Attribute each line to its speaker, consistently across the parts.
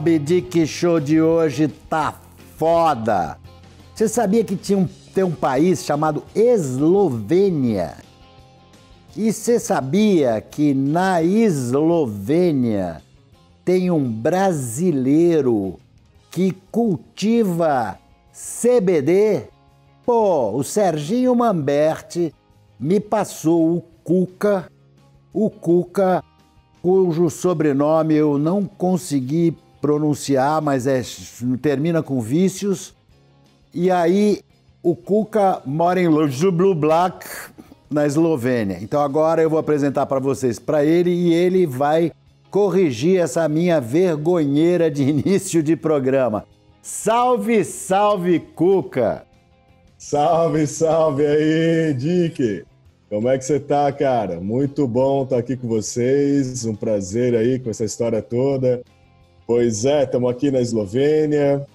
Speaker 1: Mob Dick Show de hoje tá foda! Você sabia que tinha um, tem um país chamado Eslovênia? E você sabia que na Eslovênia tem um brasileiro que cultiva CBD? Pô, o Serginho Mamberti me passou o Cuca, o Cuca cujo sobrenome eu não consegui pronunciar, mas é, termina com vícios. E aí o Cuca mora em Black, na Eslovênia. Então agora eu vou apresentar para vocês para ele e ele vai corrigir essa minha vergonheira de início de programa. Salve, salve, Cuca!
Speaker 2: Salve, salve aí, Dick! Como é que você tá, cara? Muito bom estar aqui com vocês. Um prazer aí com essa história toda. Pois é, estamos aqui na Eslovênia.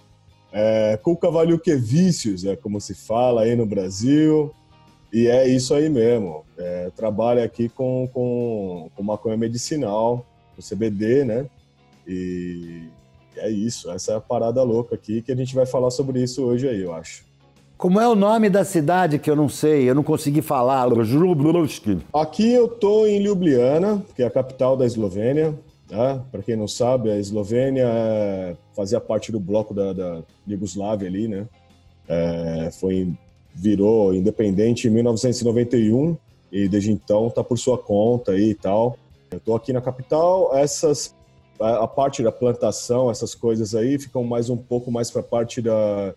Speaker 2: É, Kuka Valiukevicius, é como se fala aí no Brasil. E é isso aí mesmo. É, trabalho aqui com, com, com maconha medicinal, com CBD, né? E é isso. Essa é a parada louca aqui que a gente vai falar sobre isso hoje aí, eu acho.
Speaker 1: Como é o nome da cidade que eu não sei, eu não consegui falar?
Speaker 2: Aqui eu tô em Ljubljana, que é a capital da Eslovênia. Tá? Para quem não sabe, a Eslovênia é, fazia parte do bloco da, da Iugoslávia ali, né? É, foi virou independente em 1991 e desde então tá por sua conta e tal. Eu tô aqui na capital, essas a parte da plantação, essas coisas aí ficam mais um pouco mais para a parte da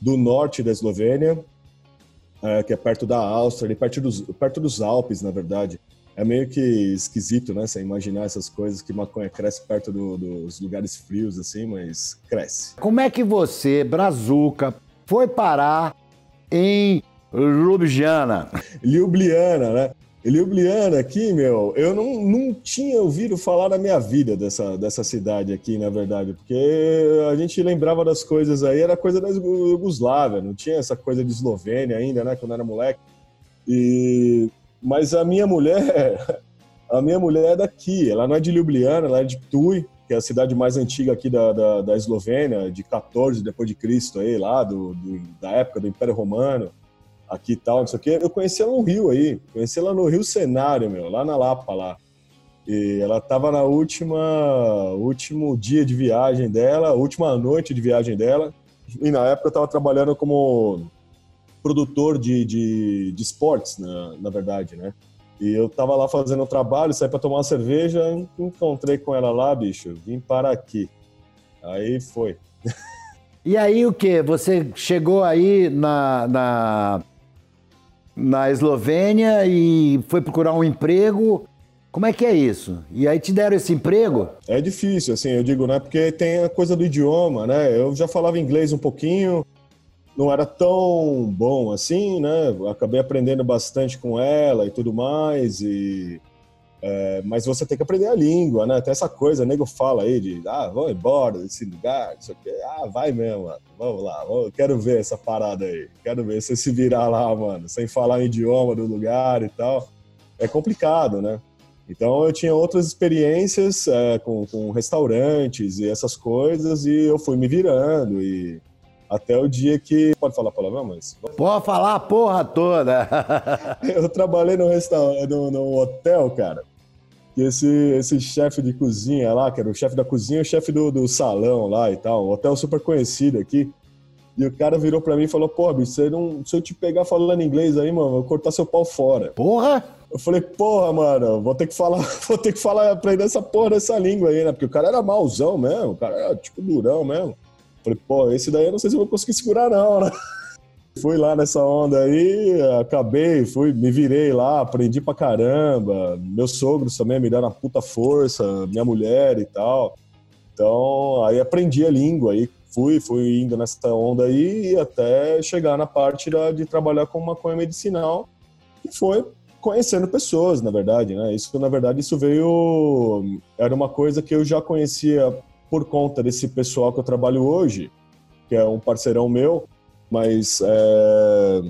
Speaker 2: do norte da Eslovênia, é, que é perto da Áustria, ali perto dos, perto dos Alpes, na verdade. É meio que esquisito, né? Você imaginar essas coisas que maconha cresce perto do, dos lugares frios, assim, mas cresce.
Speaker 1: Como é que você, Brazuca, foi parar em Ljubljana?
Speaker 2: Ljubljana, né? Ljubljana aqui, meu, eu não, não tinha ouvido falar na minha vida dessa, dessa cidade aqui, na verdade, porque a gente lembrava das coisas aí, era coisa da Yugoslávia, não tinha essa coisa de Eslovênia ainda, né, quando era moleque. E... Mas a minha mulher, a minha mulher é daqui, ela não é de Ljubljana, ela é de Ptuj, que é a cidade mais antiga aqui da, da, da Eslovênia, de 14 depois de Cristo aí, lá do, do, da época do Império Romano aqui e tal, não sei o quê. Eu conheci ela no Rio aí, conheci ela no Rio Cenário, meu, lá na Lapa, lá. E ela estava na última, último dia de viagem dela, última noite de viagem dela. E na época eu estava trabalhando como produtor de, de, de esportes, na, na verdade, né? E eu tava lá fazendo o trabalho, saí para tomar uma cerveja, encontrei com ela lá, bicho, vim para aqui. Aí foi.
Speaker 1: E aí o que? Você chegou aí na, na na Eslovênia e foi procurar um emprego. Como é que é isso? E aí te deram esse emprego?
Speaker 2: É difícil, assim, eu digo, né? Porque tem a coisa do idioma, né? Eu já falava inglês um pouquinho, não era tão bom assim, né? Acabei aprendendo bastante com ela e tudo mais, e é, mas você tem que aprender a língua, né? Tem essa coisa, nego fala aí de, ah, vamos embora desse lugar, não sei o quê. Ah, vai mesmo, mano. Vamos lá, vamos, quero ver essa parada aí. Quero ver você se virar lá, mano, sem falar o idioma do lugar e tal. É complicado, né? Então eu tinha outras experiências é, com, com restaurantes e essas coisas e eu fui me virando e até o dia que. Pode falar palavrão, mas.
Speaker 1: Pode falar a porra toda!
Speaker 2: eu trabalhei no, restaurante, no, hotel, cara que esse, esse chefe de cozinha lá, que era o chefe da cozinha o chefe do, do salão lá e tal, um hotel super conhecido aqui. E o cara virou pra mim e falou: Pô, bicho, você não, se eu te pegar falando inglês aí, mano, vou cortar seu pau fora.
Speaker 1: Porra!
Speaker 2: Eu falei: Porra, mano, vou ter que falar, vou ter que falar, aprender essa porra dessa língua aí, né? Porque o cara era mauzão mesmo, o cara era tipo durão mesmo. Falei: Pô, esse daí eu não sei se eu vou conseguir segurar, não, né? Fui lá nessa onda aí, acabei, fui, me virei lá, aprendi pra caramba. Meus sogros também me deram uma puta força, minha mulher e tal. Então, aí aprendi a língua, aí fui, fui indo nessa onda aí até chegar na parte da, de trabalhar com maconha medicinal e foi conhecendo pessoas, na verdade, né? Isso, na verdade, isso veio... Era uma coisa que eu já conhecia por conta desse pessoal que eu trabalho hoje, que é um parceirão meu, mas é,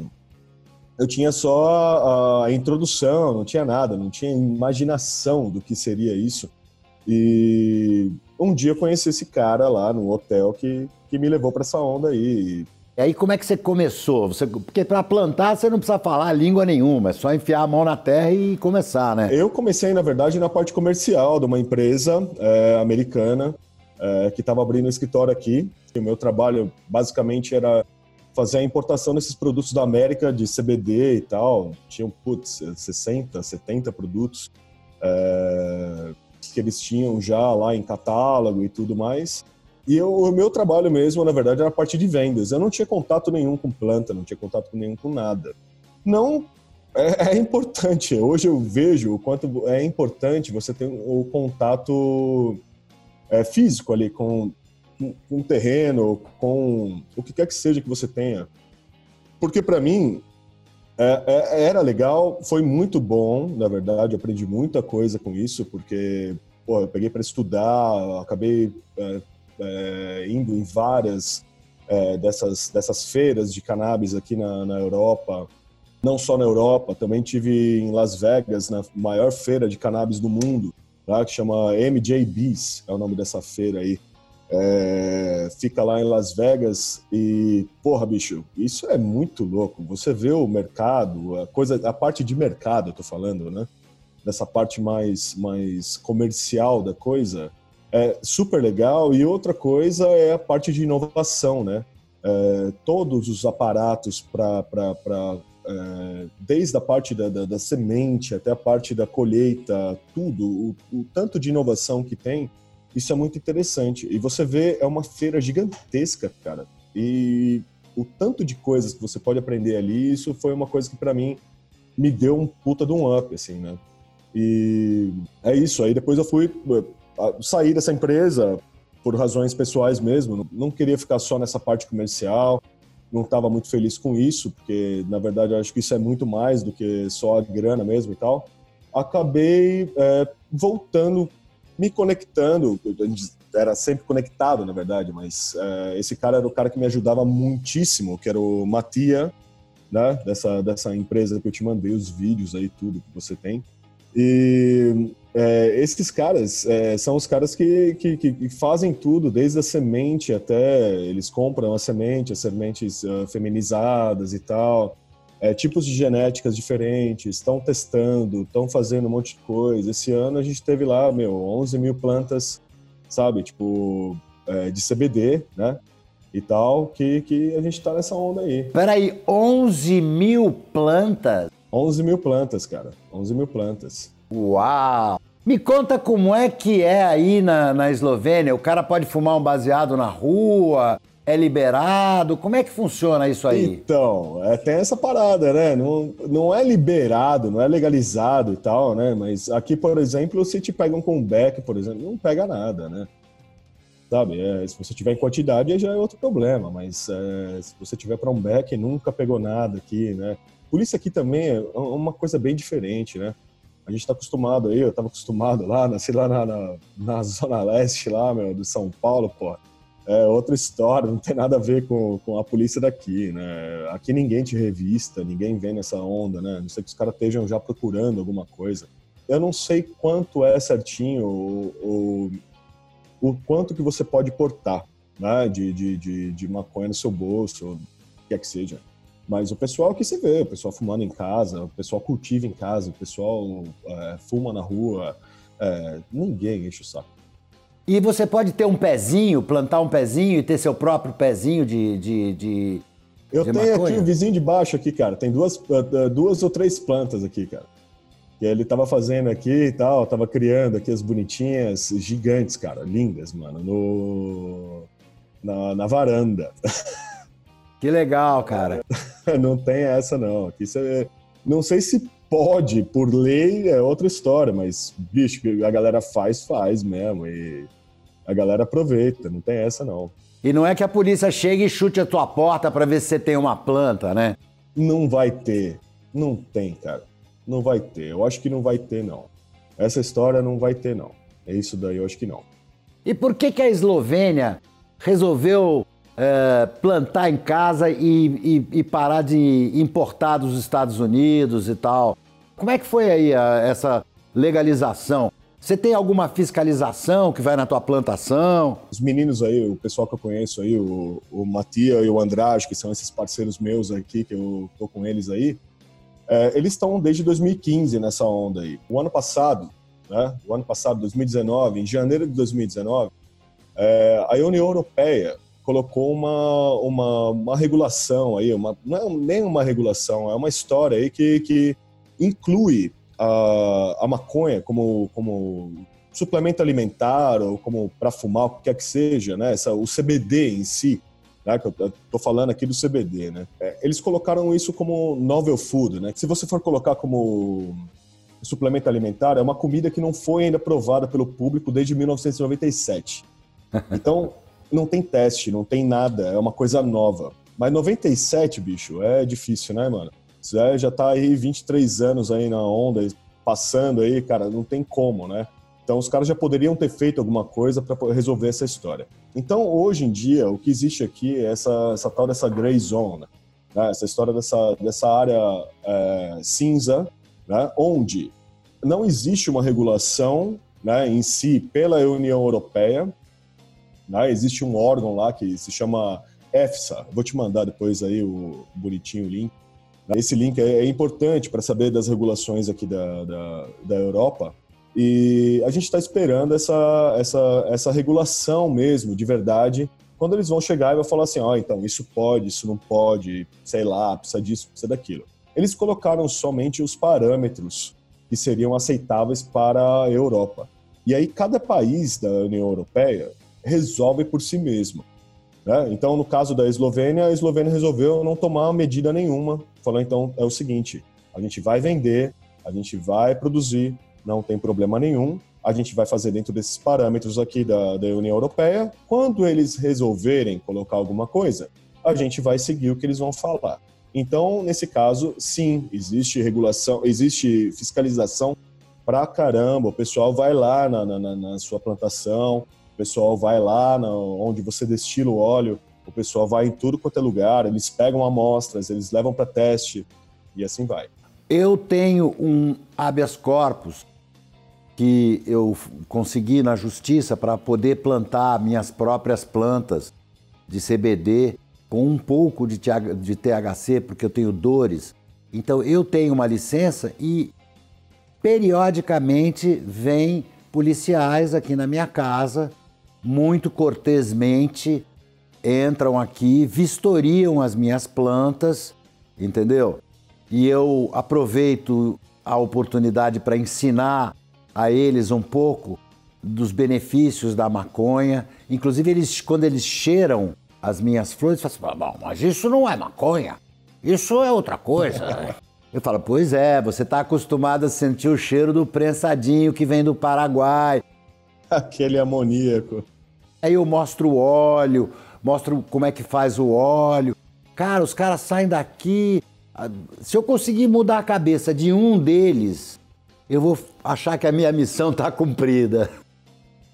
Speaker 2: eu tinha só a, introdução, não tinha nada, não tinha imaginação do que seria isso. E um dia eu conheci esse cara lá no hotel que, que me levou para essa onda aí.
Speaker 1: E aí como é que você começou? Você, porque para plantar você não precisa falar língua nenhuma, é só enfiar a mão na terra e começar, né?
Speaker 2: Eu comecei, na verdade, na parte comercial de uma empresa é, americana é, que estava abrindo um escritório aqui. E o meu trabalho basicamente era fazer a importação desses produtos da América de CBD e tal. Tinham, putz, 60, 70 produtos é, que eles tinham já lá em catálogo e tudo mais. E eu, o meu trabalho mesmo, na verdade, era a parte de vendas. Eu não tinha contato nenhum com planta, não tinha contato nenhum com nada. Não é, é, importante. Hoje eu vejo o quanto é importante você ter o contato é, físico ali com, o terreno, com o que quer que seja que você tenha. Porque para mim é, é, era legal, foi muito bom, na verdade, aprendi muita coisa com isso, porque pô, eu peguei para estudar, acabei é, é, indo em várias é, dessas, dessas feiras de cannabis aqui na, na Europa, não só na Europa, também tive em Las Vegas, na maior feira de cannabis do mundo, lá, que chama MJBs, é o nome dessa feira aí. É, fica lá em Las Vegas e, porra, bicho, isso é muito louco. Você vê o mercado, a coisa, a parte de mercado, eu tô falando, né? Dessa parte mais, mais comercial da coisa, é super legal. E outra coisa é a parte de inovação, né? É, todos os aparatos para é, desde a parte da, da, da, semente até a parte da colheita, tudo, o, o, tanto de inovação que tem, isso é muito interessante. E você vê, é uma feira gigantesca, cara. E o tanto de coisas que você pode aprender ali, isso foi uma coisa que para mim me deu um puta de um up, assim, né? E é isso. Aí depois eu fui sair dessa empresa por razões pessoais mesmo, não queria ficar só nessa parte comercial, não estava muito feliz com isso, porque na verdade eu acho que isso é muito mais do que só a grana mesmo e tal. Acabei é, voltando, me conectando, era sempre conectado na verdade, mas é, esse cara era o cara que me ajudava muitíssimo, que era o Matia, né, dessa, dessa empresa que eu te mandei os vídeos aí, tudo que você tem. E é, esses caras é, são os caras que, que, que, fazem tudo, desde a semente até eles compram a semente, as sementes uh, feminizadas e tal, é, tipos de genéticas diferentes, estão testando, estão fazendo um monte de coisa. Esse ano a gente teve lá, meu, 11 mil plantas, sabe, tipo, é, de CBD, né? E tal, que, que a gente tá nessa onda aí.
Speaker 1: Peraí, 11 mil plantas?
Speaker 2: 11 mil plantas, cara. 11 mil plantas.
Speaker 1: Uau! Me conta como é que é aí na, na Eslovênia. O cara pode fumar um baseado na rua? É liberado? Como é que funciona isso aí?
Speaker 2: Então, é, tem essa parada, né? Não, não é liberado, não é legalizado e tal, né? Mas aqui, por exemplo, se te pegam com um beck, por exemplo, não pega nada, né? Sabe? É, se você tiver em quantidade, já é outro problema. Mas é, se você tiver para um beck, nunca pegou nada aqui, né? Polícia aqui também é uma coisa bem diferente, né? A gente está acostumado aí, eu estava acostumado lá, nasci lá na, na, na, Zona Leste, lá, meu, de São Paulo, pô. É outra história, não tem nada a ver com, com a polícia daqui, né? Aqui ninguém te revista, ninguém vem nessa onda, né? Não sei que os caras estejam já procurando alguma coisa. Eu não sei quanto é certinho o, o, o quanto que você pode portar, né? De, de, de, de maconha no seu bolso, o que quer que seja. Mas o pessoal que se vê, o pessoal fumando em casa, o pessoal cultiva em casa, o pessoal é, fuma na rua, é, ninguém enche o saco.
Speaker 1: E você pode ter um pezinho, plantar um pezinho e ter seu próprio pezinho de. de, de
Speaker 2: Eu de tenho maconha? aqui o vizinho de baixo aqui, cara. Tem duas, uh, duas ou três plantas aqui, cara. Que ele tava fazendo aqui e tal, tava criando aqui as bonitinhas, gigantes, cara, lindas, mano, no, na, na varanda.
Speaker 1: Que legal, cara.
Speaker 2: não tem essa, não. Aqui você. Não sei se pode, por lei é outra história, mas, bicho, a galera faz, faz mesmo. E a galera aproveita, não tem essa, não.
Speaker 1: E não é que a polícia chegue e chute a tua porta para ver se você tem uma planta, né?
Speaker 2: Não vai ter. Não tem, cara. Não vai ter. Eu acho que não vai ter, não. Essa história não vai ter, não. É isso daí, eu acho que não.
Speaker 1: E por que, que a Eslovênia resolveu é, plantar em casa e, e, e, parar de importar dos Estados Unidos e tal. Como é que foi aí a, essa legalização? Você tem alguma fiscalização que vai na tua plantação?
Speaker 2: Os meninos aí, o pessoal que eu conheço aí, o, o Matia e o Andrade, que são esses parceiros meus aqui, que eu tô com eles aí, é, eles estão desde 2015 nessa onda aí. O ano passado, né, o ano passado, 2019, em janeiro de 2019, é, a União Europeia colocou uma, uma, uma regulação aí, uma, não é nem uma regulação, é uma história aí que, que inclui a, a maconha como, como suplemento alimentar ou como para fumar, o que quer que seja, né? Essa, o CBD em si, né? Que eu tô falando aqui do CBD, né? É, eles colocaram isso como novel food, né? Se você for colocar como suplemento alimentar, é uma comida que não foi ainda provada pelo público desde 1997. Então, não tem teste, não tem nada, é uma coisa nova. Mas 97, bicho, é difícil, né, mano? Você já tá aí 23 anos aí na onda, passando aí, cara, não tem como, né? Então os caras já poderiam ter feito alguma coisa para resolver essa história. Então hoje em dia o que existe aqui é essa, essa tal dessa gray zone, né? essa história dessa, dessa área é, cinza, né? onde não existe uma regulação né, em si pela União Europeia. Né? Existe um órgão lá que se chama EFSA. Vou te mandar depois aí o bonitinho link. Esse link é, é importante para saber das regulações aqui da, da, da Europa. E a gente está esperando essa, essa, essa regulação mesmo, de verdade, quando eles vão chegar e vão falar assim: ó, oh, então isso pode, isso não pode, sei lá, precisa disso, precisa daquilo. Eles colocaram somente os parâmetros que seriam aceitáveis para a Europa. E aí cada país da União Europeia resolve por si mesmo. Né? Então, no caso da Eslovênia, a Eslovênia resolveu não tomar medida nenhuma. Falou, então, é o seguinte, a gente vai vender, a gente vai produzir, não tem problema nenhum, a gente vai fazer dentro desses parâmetros aqui da, da União Europeia. Quando eles resolverem colocar alguma coisa, a gente vai seguir o que eles vão falar. Então, nesse caso, sim, existe regulação, existe fiscalização pra caramba. O pessoal vai lá na, na, na sua plantação, pessoal vai lá onde você destila o óleo, o pessoal vai em tudo quanto é lugar, eles pegam amostras, eles levam para teste e assim vai.
Speaker 1: Eu tenho um habeas corpus que eu consegui na justiça para poder plantar minhas próprias plantas de CBD com um pouco de THC, porque eu tenho dores. Então eu tenho uma licença e periodicamente vem policiais aqui na minha casa muito cortesmente entram aqui, vistoriam as minhas plantas, entendeu? E eu aproveito a oportunidade para ensinar a eles um pouco dos benefícios da maconha. Inclusive, eles, quando eles cheiram as minhas flores, falam assim: Bom, mas isso não é maconha, isso é outra coisa. Eu falo, pois é, você está acostumado a sentir o cheiro do prensadinho que vem do Paraguai.
Speaker 2: Aquele amoníaco.
Speaker 1: Aí eu mostro o óleo, mostro como é que faz o óleo. Cara, os caras saem daqui. Se eu conseguir mudar a cabeça de um deles, eu vou achar que a minha missão está cumprida.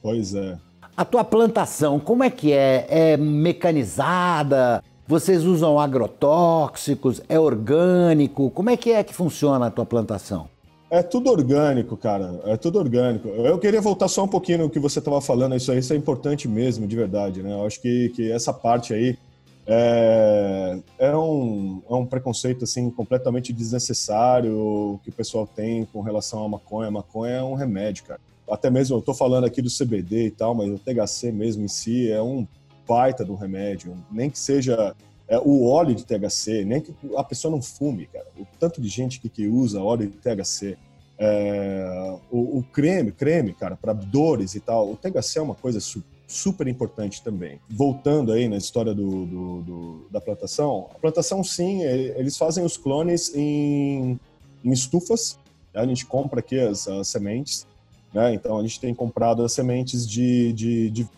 Speaker 2: Pois é.
Speaker 1: A tua plantação, como é que é? É mecanizada? Vocês usam agrotóxicos? É orgânico? Como é que é que funciona a tua plantação?
Speaker 2: É tudo orgânico, cara. É tudo orgânico. Eu queria voltar só um pouquinho no que você estava falando. Isso aí isso é importante mesmo, de verdade, né? Eu acho que, que essa parte aí é, é, um, é um preconceito assim completamente desnecessário que o pessoal tem com relação à maconha. A maconha é um remédio, cara. Até mesmo eu estou falando aqui do CBD e tal, mas o THC mesmo em si é um baita do remédio. Nem que seja é, o óleo de THC, nem que a pessoa não fume, cara. O tanto de gente que, que usa óleo de THC. É, o, o, creme, creme, cara, para dores e tal. O THC é uma coisa su super importante também. Voltando aí na história do, do, do, da plantação, a plantação sim, eles fazem os clones em, em estufas. Né? A gente compra aqui as, as sementes. Né? Então a gente tem comprado as sementes de, de, de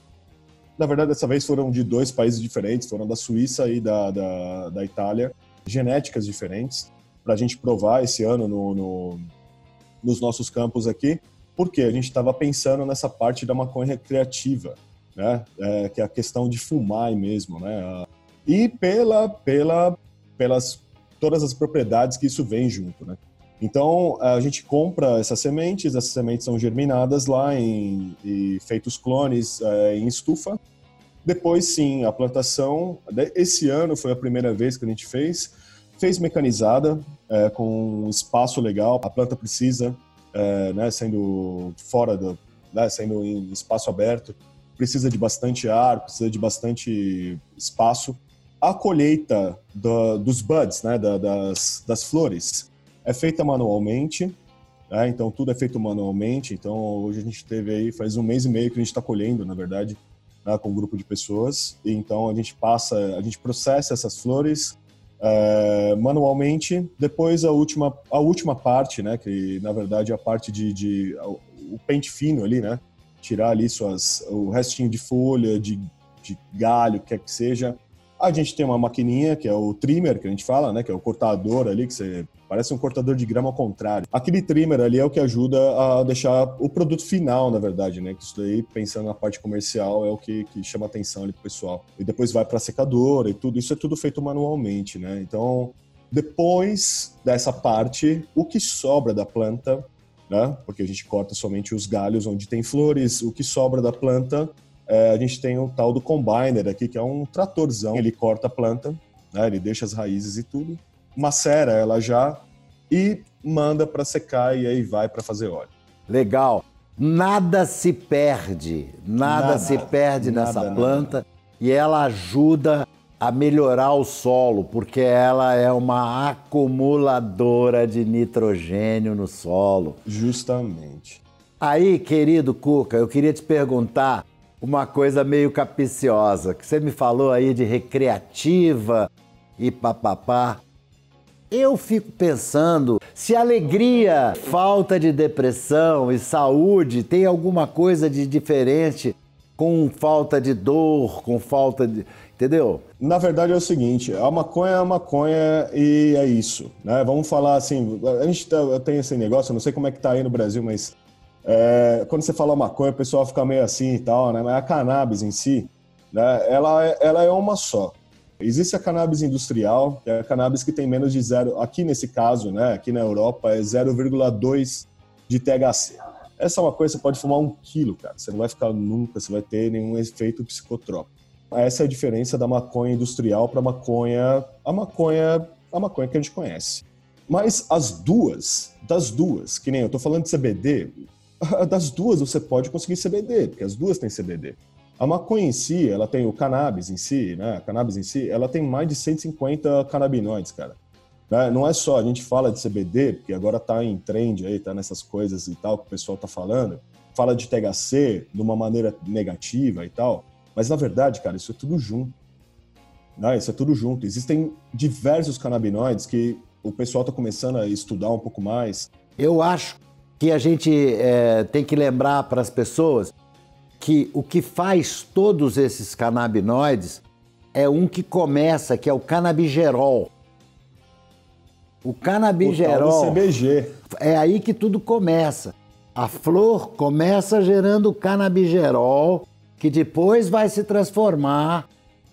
Speaker 2: na verdade, dessa vez foram de dois países diferentes, foram da Suíça e da, da, da Itália, genéticas diferentes, para a gente provar esse ano no, no, nos nossos campos aqui, porque a gente estava pensando nessa parte da maconha recreativa, né? É, que é a questão de fumar mesmo, né? E pela, pela, pelas todas as propriedades que isso vem junto, né? Então, a gente compra essas sementes, essas sementes são germinadas lá em, e feitos clones é, em estufa. Depois, sim, a plantação. Esse ano foi a primeira vez que a gente fez. Fez mecanizada, é, com um espaço legal. A planta precisa, é, né, sendo fora do. Né, sendo em espaço aberto, precisa de bastante ar, precisa de bastante espaço. A colheita do, dos buds, né, da, das, das flores, é feita manualmente, né? então tudo é feito manualmente. Então hoje a gente teve aí, faz um mês e meio que a gente está colhendo, na verdade, né, com um grupo de pessoas. E, então a gente passa, a gente processa essas flores é, manualmente. Depois a última, a última parte, né, que na verdade é a parte de, de o pente fino ali, né, tirar ali suas, o restinho de folha, de, de galho, quer que seja. A gente tem uma maquininha, que é o trimmer, que a gente fala, né? Que é o cortador ali, que você parece um cortador de grama ao contrário. Aquele trimmer ali é o que ajuda a deixar o produto final, na verdade, né? Que isso daí, pensando na parte comercial, é o que, que chama atenção ali pro pessoal. E depois vai para secadora e tudo. Isso é tudo feito manualmente, né? Então, depois dessa parte, o que sobra da planta, né? Porque a gente corta somente os galhos onde tem flores, o que sobra da planta a gente tem o tal do combiner aqui, que é um tratorzão. Ele corta a planta, né, ele deixa as raízes e tudo, macera ela já e manda para secar e aí vai para fazer óleo.
Speaker 1: Legal. Nada se perde, nada, nada se perde nada, nessa planta nada. e ela ajuda a melhorar o solo, porque ela é uma acumuladora de nitrogênio no solo.
Speaker 2: Justamente.
Speaker 1: Aí, querido Cuca, eu queria te perguntar uma coisa meio capiciosa, que você me falou aí de recreativa e papapá. Eu fico pensando se alegria, falta de depressão e saúde tem alguma coisa de diferente com falta de dor, com falta de. Entendeu?
Speaker 2: Na verdade é o seguinte: a maconha é a maconha e é isso. Né? Vamos falar assim: a gente tá, tem esse negócio, não sei como é que tá aí no Brasil, mas é, quando você fala maconha, o pessoal fica meio assim e tal, né? Mas a cannabis em si, né? Ela, é, ela é uma só. Existe a cannabis industrial, que é a cannabis que tem menos de zero, aqui nesse caso, né? Aqui na Europa é 0,2 de THC. Essa é uma coisa, você pode fumar um quilo, cara. Você não vai ficar nunca, você vai ter nenhum efeito psicotrópico. Essa é a diferença da maconha industrial para maconha, a maconha, a maconha que a gente conhece. Mas as duas, das duas, que nem eu tô falando de CBD, das duas você pode conseguir CBD, porque as duas têm CBD. A maconha em si, ela tem o cannabis em si, né? A cannabis em si, ela tem mais de 150 canabinoides, cara. Né? Não é só, a gente fala de CBD, porque agora tá em trend aí, tá nessas coisas e tal que o pessoal tá falando. Fala de THC de uma maneira negativa e tal. Mas na verdade, cara, isso é tudo junto. Né? Isso é tudo junto. Existem diversos canabinoides que o pessoal tá começando a estudar um pouco mais.
Speaker 1: Eu acho que a gente é, tem que lembrar para as pessoas que o que faz todos esses canabinoides é um que começa, que é o canabigerol. O canabigerol.
Speaker 2: O CBG.
Speaker 1: É aí que tudo começa. A flor começa gerando canabigerol, que depois vai se transformar,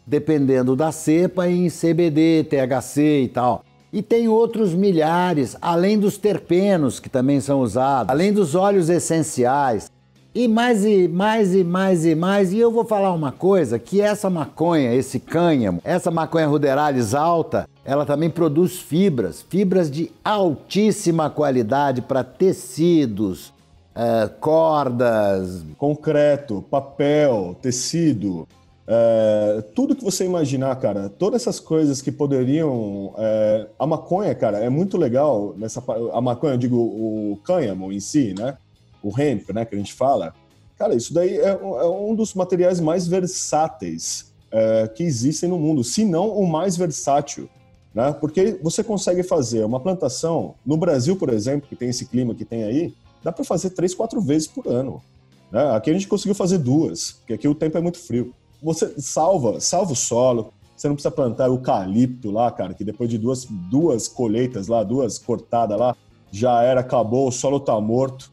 Speaker 1: dependendo da cepa, em CBD, THC e tal. E tem outros milhares, além dos terpenos que também são usados, além dos óleos essenciais. E mais e mais e mais e mais. E eu vou falar uma coisa: que essa maconha, esse cânhamo, essa maconha ruderalis alta, ela também produz fibras, fibras de altíssima qualidade para tecidos, uh, cordas.
Speaker 2: Concreto, papel, tecido. É, tudo que você imaginar, cara, todas essas coisas que poderiam. É, a maconha, cara, é muito legal nessa. A maconha, eu digo, o cânhamo em si, né? O hemp, né, que a gente fala. Cara, isso daí é, é um dos materiais mais versáteis é, que existem no mundo, se não o mais versátil. Né? Porque você consegue fazer uma plantação, no Brasil, por exemplo, que tem esse clima que tem aí, dá para fazer três, quatro vezes por ano. Né? Aqui a gente conseguiu fazer duas, porque aqui o tempo é muito frio você salva, salva o solo. Você não precisa plantar eucalipto lá, cara, que depois de duas, duas colheitas lá, duas cortadas lá, já era, acabou, o solo tá morto.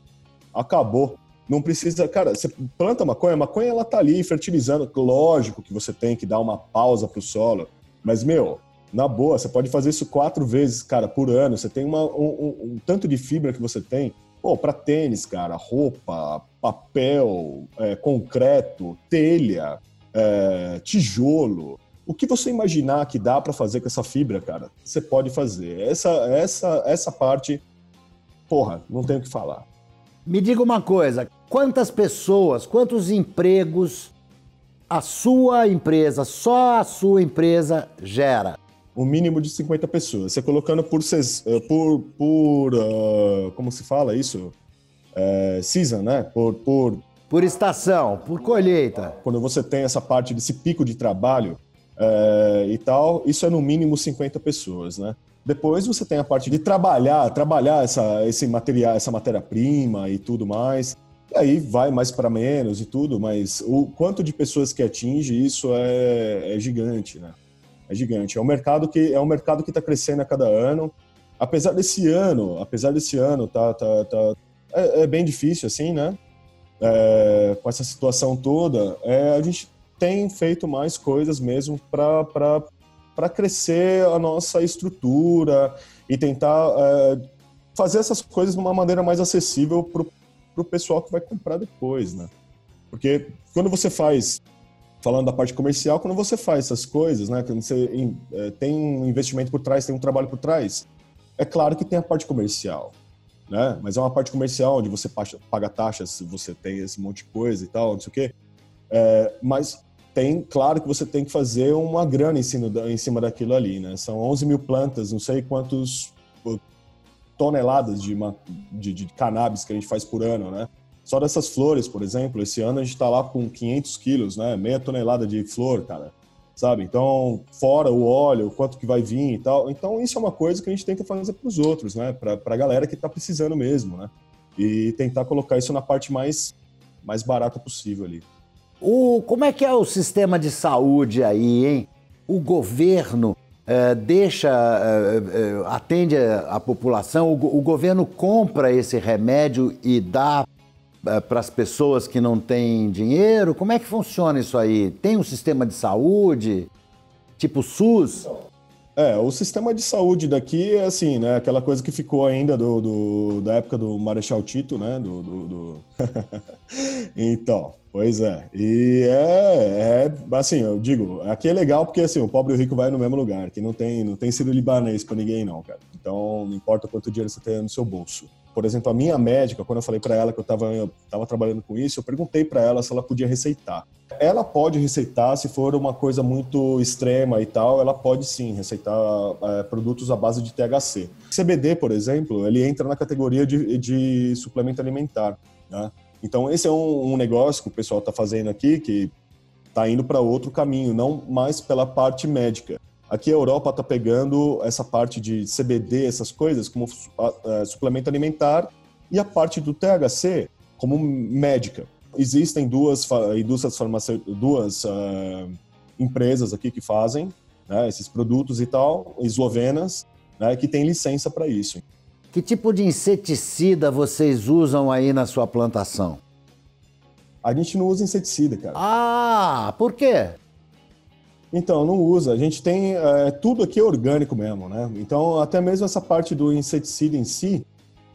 Speaker 2: Acabou. Não precisa, cara, você planta maconha, a maconha ela tá ali fertilizando. Lógico que você tem que dar uma pausa pro solo, mas meu, Na boa, você pode fazer isso quatro vezes, cara, por ano. Você tem uma, um, um, um tanto de fibra que você tem. Pô, para tênis, cara, roupa, papel, é, concreto, telha, é, tijolo. O que você imaginar que dá para fazer com essa fibra, cara, você pode fazer. Essa, essa, essa parte, porra, não tenho o que falar.
Speaker 1: Me diga uma coisa: quantas pessoas, quantos empregos a sua empresa, só a sua empresa gera?
Speaker 2: Um mínimo de 50 pessoas. Você colocando por, eh, por, por uh, como se fala isso? É, season, né? Por, por,
Speaker 1: por estação, por colheita.
Speaker 2: Quando você tem essa parte desse pico de trabalho, é, e tal, isso é no mínimo 50 pessoas, né? Depois você tem a parte de trabalhar, trabalhar essa, esse material, essa matéria-prima e tudo mais. E aí vai mais para menos e tudo, mas o quanto de pessoas que atinge isso é, é gigante, né? É gigante. É um mercado que é um mercado que está crescendo a cada ano. Apesar desse ano, apesar desse ano, tá, tá, tá é, é bem difícil assim, né? É, com essa situação toda, é, a gente tem feito mais coisas mesmo para crescer a nossa estrutura e tentar é, fazer essas coisas de uma maneira mais acessível para o pessoal que vai comprar depois, né? Porque quando você faz, falando da parte comercial, quando você faz essas coisas, né? Quando você é, tem um investimento por trás, tem um trabalho por trás, é claro que tem a parte comercial, né? Mas é uma parte comercial onde você paga taxas, você tem esse monte de coisa e tal, não sei o quê. É, mas tem, claro que você tem que fazer uma grana em cima, em cima daquilo ali, né? São 11 mil plantas, não sei quantos toneladas de, uma, de, de cannabis que a gente faz por ano, né? Só dessas flores, por exemplo, esse ano a gente está lá com 500 quilos, né? Meia tonelada de flor, cara. Sabe? Então, fora o óleo, quanto que vai vir e tal. Então, isso é uma coisa que a gente tenta fazer para os outros, né? Para a galera que está precisando mesmo, né? E tentar colocar isso na parte mais, mais barata possível ali.
Speaker 1: O, como é que é o sistema de saúde aí, hein? O governo é, deixa, é, é, atende a, população, o, o, governo compra esse remédio e dá para as pessoas que não têm dinheiro? Como é que funciona isso aí? Tem um sistema de saúde, tipo SUS?
Speaker 2: É, o sistema de saúde daqui é assim, né? Aquela coisa que ficou ainda do, do da época do Marechal Tito, né? Do, do, do... então, Pois é. E é, é, assim, eu digo, aqui é legal porque assim, o pobre e o rico vai no mesmo lugar, que não tem, não tem sido libanês para ninguém não, cara. Então, não importa quanto dinheiro você tem no seu bolso. Por exemplo, a minha médica, quando eu falei para ela que eu estava trabalhando com isso, eu perguntei para ela se ela podia receitar. Ela pode receitar se for uma coisa muito extrema e tal, ela pode sim receitar é, produtos à base de THC. CBD, por exemplo, ele entra na categoria de, de suplemento alimentar, né? Então, esse é um, um negócio que o pessoal está fazendo aqui, que está indo para outro caminho, não mais pela parte médica. Aqui a Europa está pegando essa parte de CBD, essas coisas, como uh, suplemento alimentar, e a parte do THC como médica. Existem duas indústrias farmacêuticas, duas uh, empresas aqui que fazem né, esses produtos e tal, eslovenas, né, que têm licença para isso.
Speaker 1: Que tipo de inseticida vocês usam aí na sua plantação?
Speaker 2: A gente não usa inseticida, cara.
Speaker 1: Ah, por quê?
Speaker 2: Então, não usa. A gente tem. É, tudo aqui é orgânico mesmo, né? Então, até mesmo essa parte do inseticida em si,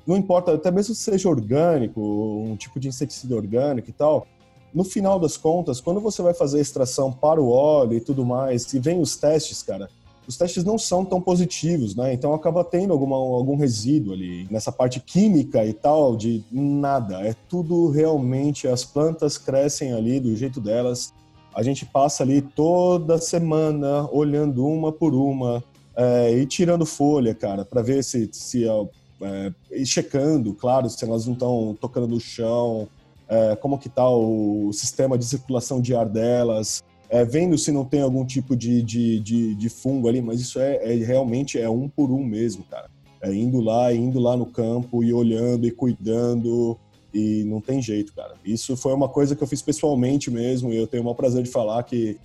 Speaker 2: não importa, até mesmo se seja orgânico, um tipo de inseticida orgânico e tal, no final das contas, quando você vai fazer a extração para o óleo e tudo mais, e vem os testes, cara, os testes não são tão positivos, né? Então acaba tendo alguma, algum resíduo ali nessa parte química e tal de nada. É tudo realmente as plantas crescem ali do jeito delas. A gente passa ali toda semana olhando uma por uma é, e tirando folha, cara, para ver se, se é, e checando, claro, se elas não estão tocando no chão, é, como que tá o sistema de circulação de ar delas, é, vendo se não tem algum tipo de, de, de, de fungo ali, mas isso é, é, realmente é um por um mesmo, cara. É indo lá, indo lá no campo e olhando e cuidando e não tem jeito, cara. Isso foi uma coisa que eu fiz pessoalmente mesmo e eu tenho o maior prazer de falar que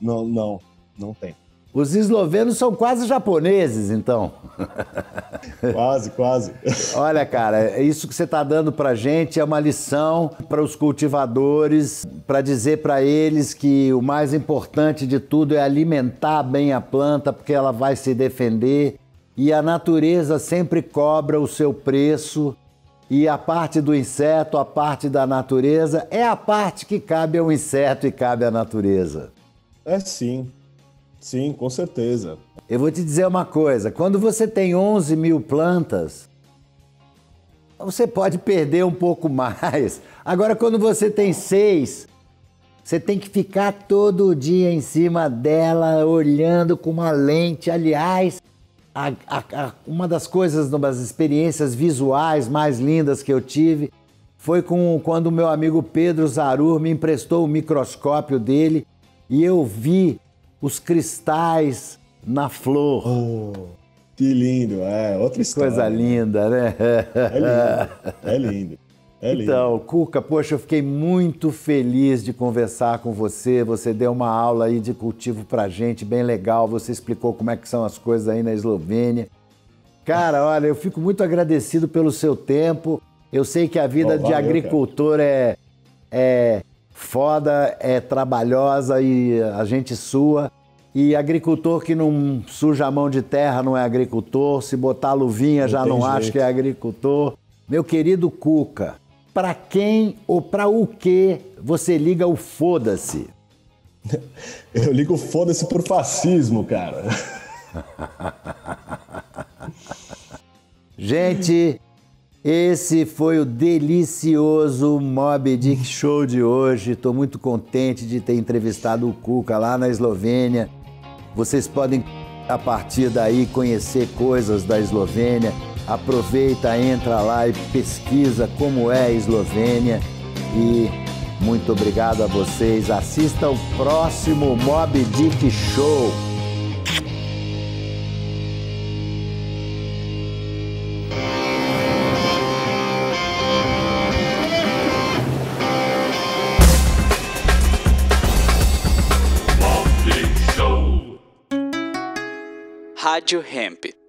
Speaker 2: não, não, não tem.
Speaker 1: Os eslovenos são quase japoneses, então.
Speaker 2: Quase, quase.
Speaker 1: Olha, cara, isso que você está dando para gente é uma lição para os cultivadores, para dizer para eles que o mais importante de tudo é alimentar bem a planta, porque ela vai se defender e a natureza sempre cobra o seu preço. E a parte do inseto, a parte da natureza, é a parte que cabe ao inseto e cabe à natureza.
Speaker 2: É sim. Sim, com certeza.
Speaker 1: Eu vou te dizer uma coisa: quando você tem 11 mil plantas, você pode perder um pouco mais. Agora, quando você tem seis, você tem que ficar todo dia em cima dela, olhando com uma lente. Aliás, a, a, a, uma das coisas, uma das experiências visuais mais lindas que eu tive foi com, quando o meu amigo Pedro Zarur me emprestou o microscópio dele e eu vi os cristais na flor.
Speaker 2: Oh, que lindo, é outra história.
Speaker 1: Coisa linda, né?
Speaker 2: É lindo, é lindo. É.
Speaker 1: Então, Cuca, poxa, eu fiquei muito feliz de conversar com você. Você deu uma aula aí de cultivo pra gente, bem legal. Você explicou como é que são as coisas aí na Eslovênia. Cara, olha, eu fico muito agradecido pelo seu tempo. Eu sei que a vida oh, valeu, de agricultor é, é foda, é trabalhosa e a gente sua. E agricultor que não suja a mão de terra não é agricultor, se botar luvinha não já não jeito. acho que é agricultor. Meu querido Cuca, para quem ou para o que você liga o foda-se?
Speaker 2: Eu ligo foda-se por fascismo, cara.
Speaker 1: Gente, esse foi o delicioso Mob Dick Show de hoje. Estou muito contente de ter entrevistado o Cuca lá na Eslovênia. Vocês podem, a partir daí, conhecer coisas da Eslovênia. Aproveita, entra lá e pesquisa como é a Eslovênia. E muito obrigado a vocês. Assista o próximo Mob Dick Show.
Speaker 3: Rádio Hemp.